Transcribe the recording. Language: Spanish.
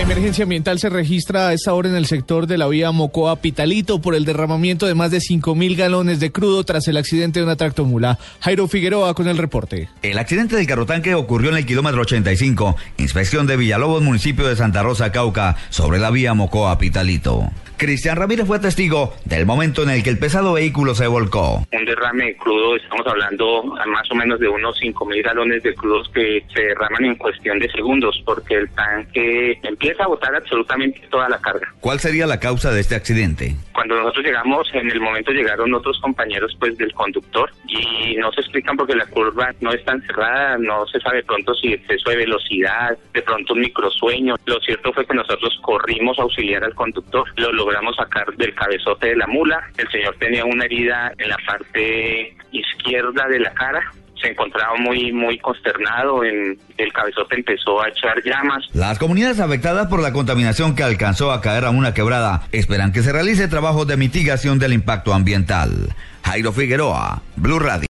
La emergencia ambiental se registra a esta hora en el sector de la vía Mocoa-Pitalito por el derramamiento de más de 5.000 galones de crudo tras el accidente de una tractomula. Jairo Figueroa con el reporte. El accidente del carrotanque ocurrió en el kilómetro 85, inspección de Villalobos, municipio de Santa Rosa, Cauca, sobre la vía Mocoa-Pitalito. Cristian Ramírez fue testigo del momento en el que el pesado vehículo se volcó. Un derrame de crudo, estamos hablando más o menos de unos 5.000 galones de crudos que se derraman en cuestión de segundos porque el tanque empieza a botar absolutamente toda la carga. ¿Cuál sería la causa de este accidente? Cuando nosotros llegamos, en el momento llegaron otros compañeros pues del conductor y no se explican porque la curva no está cerrada, no se sabe pronto si exceso de velocidad, de pronto un microsueño. Lo cierto fue que nosotros corrimos a auxiliar al conductor, lo logramos sacar del cabezote de la mula. El señor tenía una herida en la parte izquierda de la cara. Se encontraba muy, muy consternado. El cabezote empezó a echar llamas. Las comunidades afectadas por la contaminación que alcanzó a caer a una quebrada esperan que se realice trabajo de mitigación del impacto ambiental. Jairo Figueroa, Blue Radio.